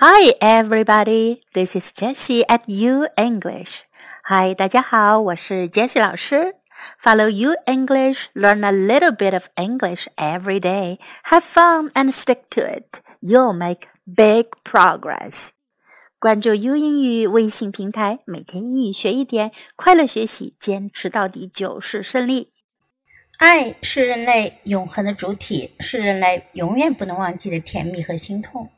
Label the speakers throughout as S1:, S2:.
S1: Hi, everybody. This is Jessie at U English. Hi, 大家好，我是 Jessie 老师。Follow U English, learn a little bit of English every day. Have fun and stick to it. You'll make big progress. 关注 U 英语微信平台，每天英语学一点，快乐学习，坚持到底就是胜利。
S2: 爱是人类永恒的主体，是人类永远不能忘记的甜蜜和心痛。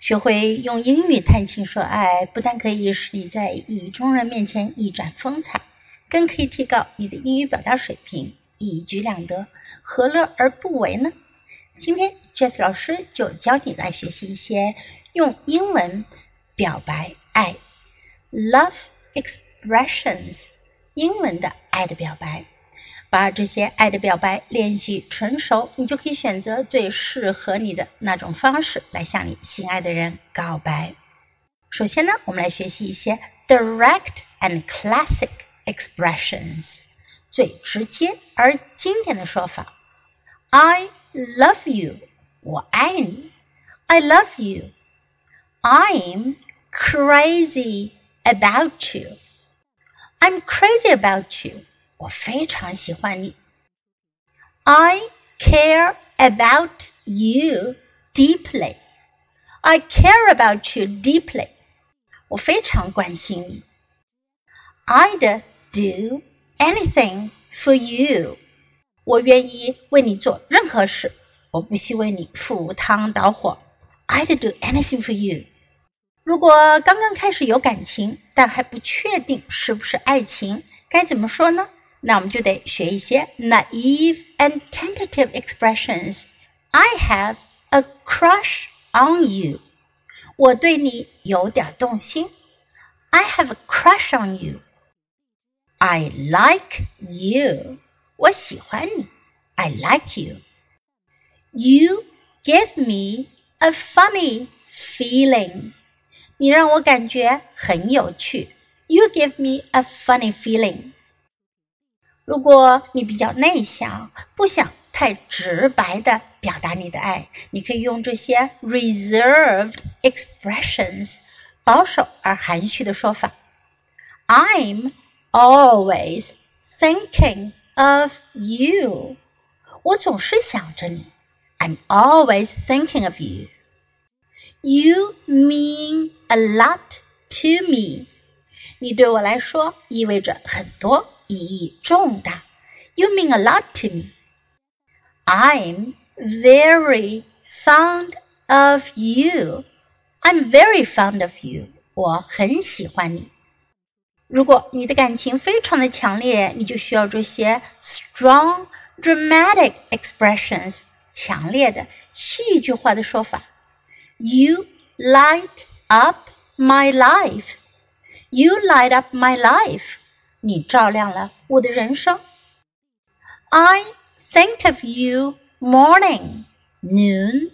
S2: 学会用英语谈情说爱，不但可以使你在意中人面前一展风采，更可以提高你的英语表达水平，一举两得，何乐而不为呢？今天 Jess 老师就教你来学习一些用英文表白爱 （love expressions），英文的爱的表白。把这些爱的表白练习纯熟，你就可以选择最适合你的那种方式来向你心爱的人告白。首先呢，我们来学习一些 direct and classic expressions，最直接而经典的说法。I love you，我爱你。I love you。I'm crazy about you。I'm crazy about you。 我非常喜欢你。I care about you deeply. I care about you deeply. 我非常关心你。I'd do anything for you. 我愿意为你做任何事，我不惜为你赴汤蹈火。I'd do anything for you. 如果刚刚开始有感情，但还不确定是不是爱情，该怎么说呢？ 那我们就得学一些 naive and tentative expressions. I have a crush on you. 我对你有点动心。I have a crush on you. I like you. 我喜欢你。I like you. You give me a funny feeling. 你让我感觉很有趣。You give me a funny feeling. 如果你比较内向，不想太直白的表达你的爱，你可以用这些 reserved expressions，保守而含蓄的说法。I'm always thinking of you。我总是想着你。I'm always thinking of you. You mean a lot to me. 你对我来说意味着很多。意义重大。You mean a lot to me. I'm very fond of you. I'm very fond of you. 我很喜欢你。如果你的感情非常的强烈，你就需要这些 strong dramatic expressions，强烈的戏剧化的说法。You light up my life. You light up my life. 你照亮了我的人生。I think of you morning, noon,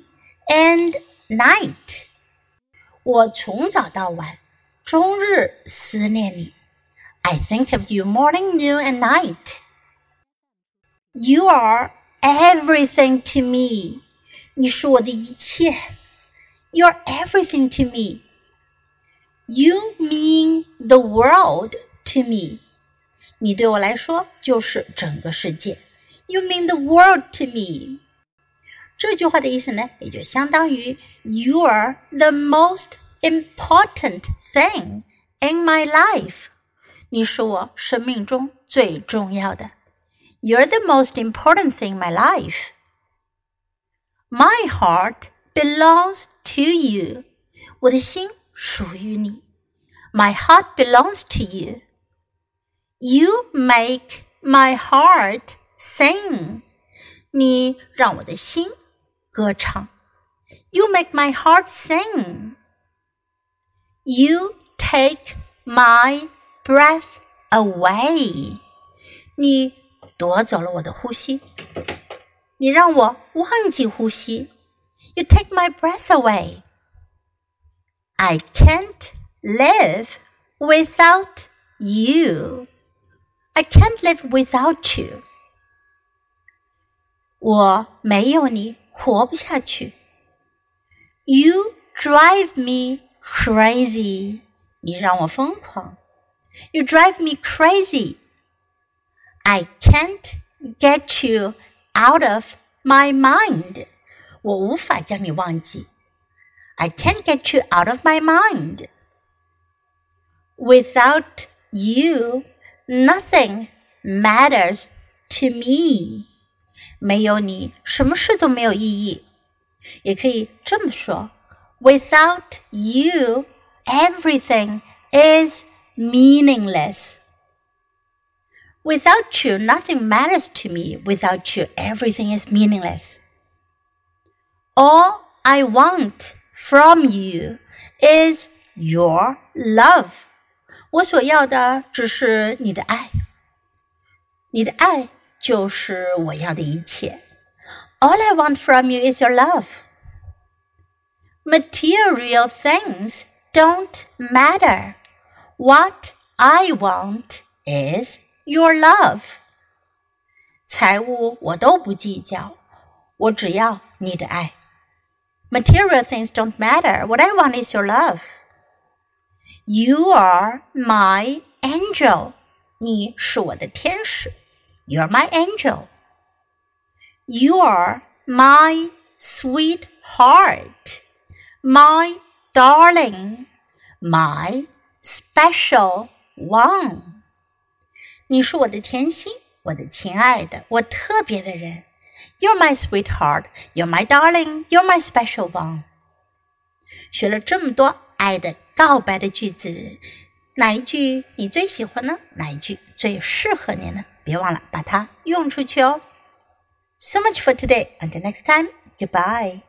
S2: and night. 我从早到晚，终日思念你。I think of you morning, noon, and night. You are everything to me. 你是我的一切。You are everything to me. You mean the world to me. 你对我来说就是整个世界。You mean the world to me。这句话的意思呢，也就相当于 You are the most important thing in my life。你是我生命中最重要的。You're the most important thing in my life。My heart belongs to you。我的心属于你。My heart belongs to you。 you make my heart sing. 你让我的心歌唱。You make my heart sing. You take my breath away. 你夺走了我的呼吸。你让我忘记呼吸。You take my breath away. I can't live without you. I can't live without you. 我没有你活不下去。You drive me crazy，你让我疯狂。You drive me crazy. I can't get you out of my mind. 我无法将你忘记。I can't get you out of my mind. Without you, nothing matters to me. 没有你，什么事都没有意义。也可以这么说：Without you, everything is meaningless. Without you, nothing matters to me. Without you, everything is meaningless. All I want from you is your love. 我所要的只是你的爱，你的爱就是我要的一切。All I want from you is your love. Material things don't matter. What I want is your love. 财物我都不计较，我只要你的爱。Material things don't matter. What I want is your love. You are my angel. 你是我的天使。You're my angel. You are my sweetheart, my darling, my special one. 你是我的甜心，我的亲爱的，我特别的人。You're my sweetheart, you're my darling, you're my special one. 学了这么多爱的 告白的句子，哪一句你最喜欢呢？哪一句最适合你呢？别忘了把它用出去哦。So much for today. Until next time. Goodbye.